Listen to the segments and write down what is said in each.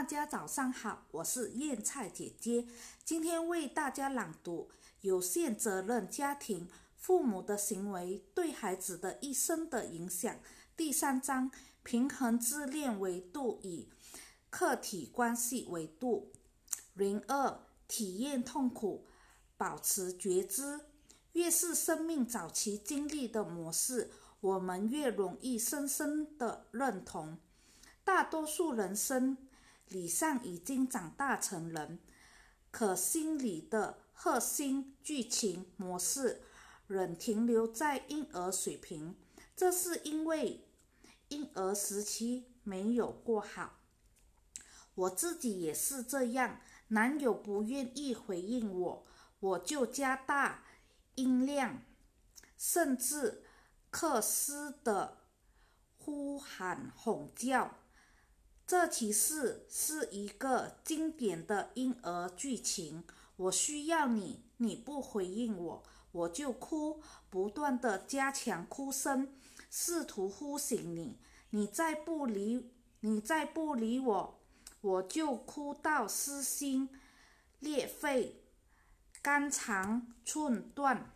大家早上好，我是燕菜姐姐，今天为大家朗读《有限责任家庭：父母的行为对孩子的一生的影响》第三章：平衡自恋维度与客体关系维度。零二，体验痛苦，保持觉知。越是生命早期经历的模式，我们越容易深深的认同。大多数人生理上已经长大成人，可心理的核心剧情模式仍停留在婴儿水平。这是因为婴儿时期没有过好。我自己也是这样。男友不愿意回应我，我就加大音量，甚至克斯的呼喊吼叫。这其实是一个经典的婴儿剧情。我需要你，你不回应我，我就哭，不断的加强哭声，试图呼醒你。你再不理，你再不理我，我就哭到撕心裂肺，肝肠寸断。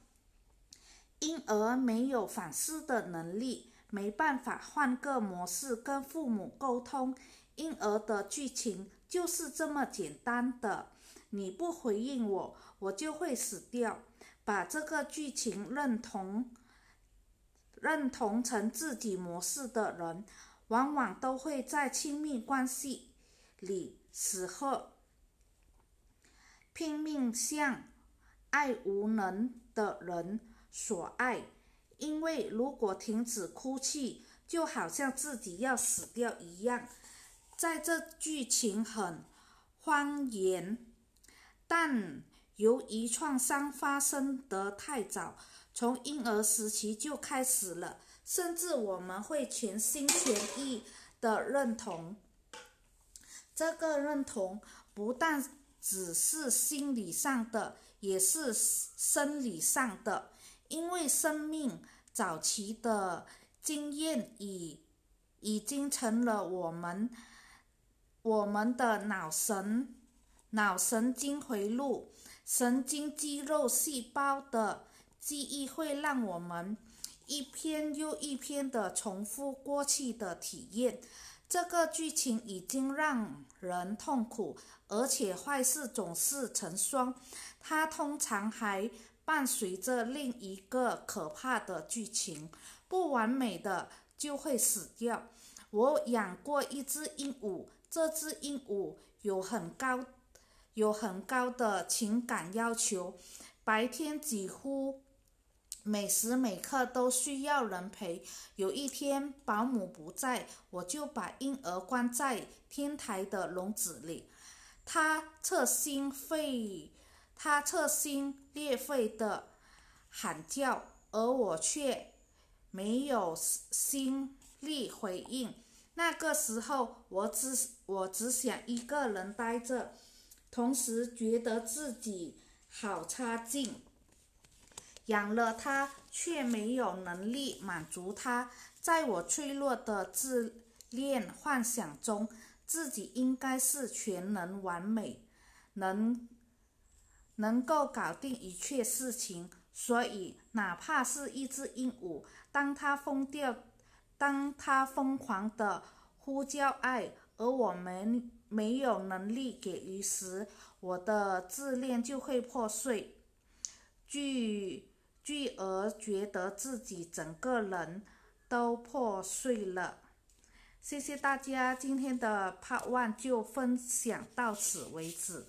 婴儿没有反思的能力，没办法换个模式跟父母沟通。婴儿的剧情就是这么简单的，你不回应我，我就会死掉。把这个剧情认同认同成自己模式的人，往往都会在亲密关系里死后拼命向爱无能的人索爱，因为如果停止哭泣，就好像自己要死掉一样。在这剧情很荒言，但由于创伤发生得太早，从婴儿时期就开始了，甚至我们会全心全意的认同。这个认同不但只是心理上的，也是生理上的，因为生命早期的经验已已经成了我们。我们的脑神、脑神经回路、神经肌肉细胞的记忆会让我们一篇又一篇的重复过去的体验。这个剧情已经让人痛苦，而且坏事总是成双。它通常还伴随着另一个可怕的剧情：不完美的就会死掉。我养过一只鹦鹉。这只鹦鹉有很高、有很高的情感要求，白天几乎每时每刻都需要人陪。有一天保姆不在，我就把婴儿关在天台的笼子里。它侧心肺，它侧心裂肺的喊叫，而我却没有心力回应。那个时候，我只我只想一个人待着，同时觉得自己好差劲。养了它，却没有能力满足它。在我脆弱的自恋幻想中，自己应该是全能完美，能能够搞定一切事情。所以，哪怕是一只鹦鹉，当它疯掉。当他疯狂的呼叫爱，而我们没有能力给予时，我的自恋就会破碎，巨巨而觉得自己整个人都破碎了。谢谢大家，今天的 Part One 就分享到此为止。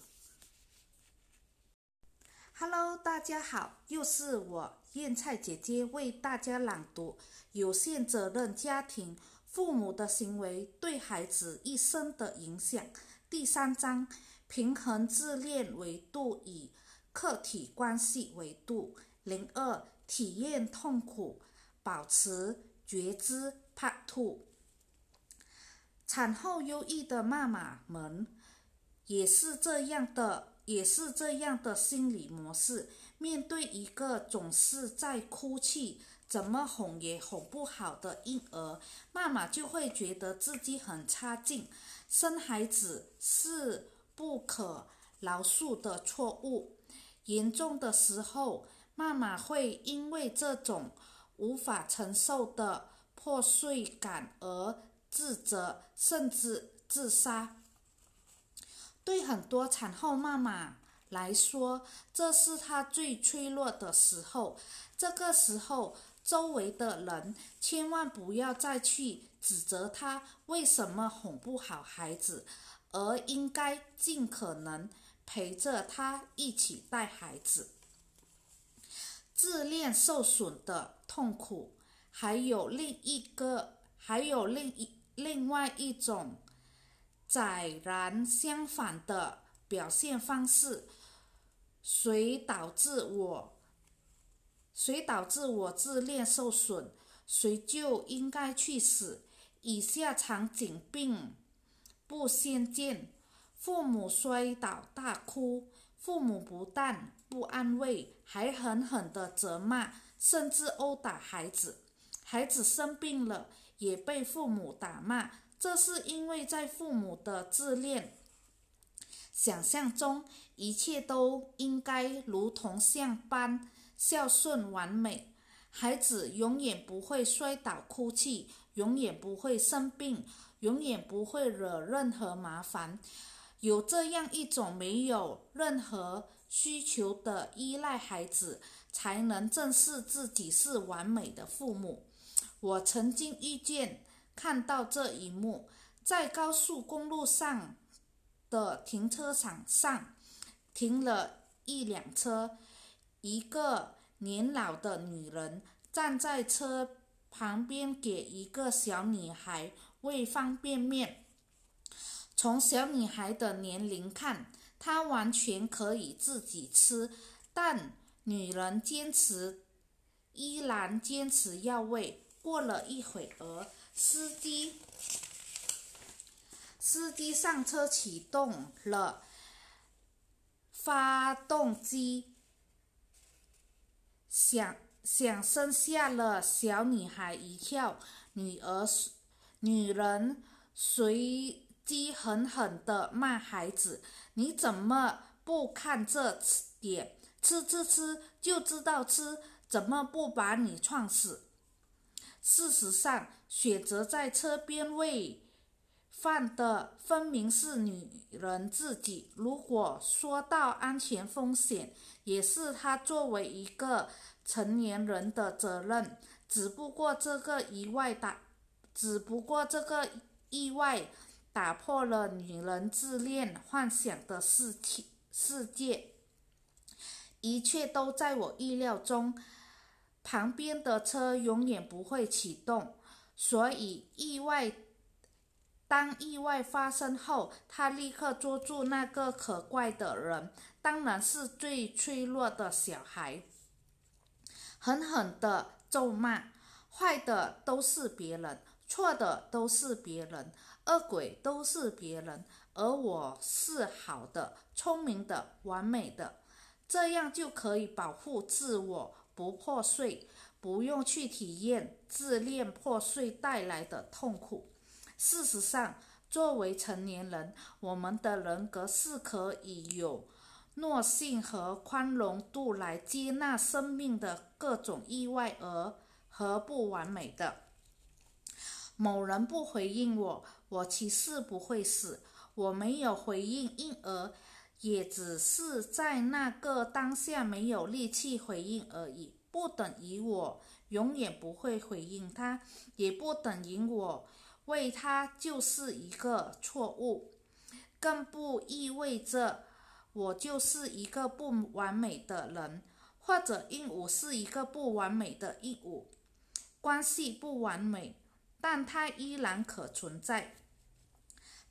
Hello，大家好，又是我燕菜姐姐为大家朗读《有限责任家庭：父母的行为对孩子一生的影响》第三章：平衡自恋维度与客体关系维度。零二，体验痛苦，保持觉知。Part Two，产后忧郁的妈妈们也是这样的。也是这样的心理模式，面对一个总是在哭泣、怎么哄也哄不好的婴儿，妈妈就会觉得自己很差劲。生孩子是不可饶恕的错误，严重的时候，妈妈会因为这种无法承受的破碎感而自责，甚至自杀。对很多产后妈妈来说，这是她最脆弱的时候。这个时候，周围的人千万不要再去指责她为什么哄不好孩子，而应该尽可能陪着她一起带孩子。自恋受损的痛苦，还有另一个，还有另一另外一种。载然相反的表现方式，谁导致我，谁导致我自恋受损，谁就应该去死。以下场景并不鲜见：父母摔倒大哭，父母不但不安慰，还狠狠地责骂，甚至殴打孩子；孩子生病了，也被父母打骂。这是因为在父母的自恋想象中，一切都应该如同像般孝顺完美，孩子永远不会摔倒哭泣，永远不会生病，永远不会惹任何麻烦。有这样一种没有任何需求的依赖孩子，才能正视自己是完美的父母。我曾经遇见。看到这一幕，在高速公路上的停车场上停了一辆车，一个年老的女人站在车旁边给一个小女孩喂方便面。从小女孩的年龄看，她完全可以自己吃，但女人坚持，依然坚持要喂。过了一会儿。司机，司机上车启动了发动机，响响声吓了小女孩一跳。女儿，女人随即狠狠地骂孩子：“你怎么不看这点？吃吃吃就知道吃，怎么不把你撞死？”事实上，选择在车边喂饭的分明是女人自己。如果说到安全风险，也是她作为一个成年人的责任。只不过这个意外打，只不过这个意外打破了女人自恋幻想的世世界。一切都在我意料中。旁边的车永远不会启动，所以意外。当意外发生后，他立刻捉住那个可怪的人，当然是最脆弱的小孩，狠狠地咒骂：“坏的都是别人，错的都是别人，恶鬼都是别人，而我是好的、聪明的、完美的，这样就可以保护自我。”不破碎，不用去体验自恋破碎带来的痛苦。事实上，作为成年人，我们的人格是可以有耐性和宽容度来接纳生命的各种意外而和不完美的。某人不回应我，我其实不会死。我没有回应因而。也只是在那个当下没有力气回应而已，不等于我永远不会回应他，也不等于我为他就是一个错误，更不意味着我就是一个不完美的人，或者鹦鹉是一个不完美的鹦鹉。关系不完美，但它依然可存在。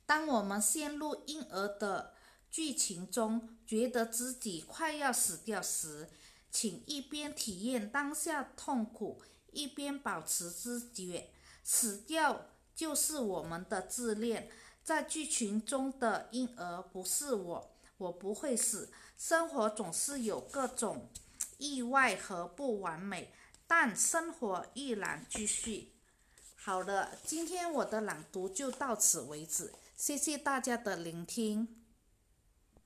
当我们陷入婴儿的。剧情中觉得自己快要死掉时，请一边体验当下痛苦，一边保持知觉。死掉就是我们的自恋。在剧情中的婴儿不是我，我不会死。生活总是有各种意外和不完美，但生活依然继续。好了，今天我的朗读就到此为止，谢谢大家的聆听。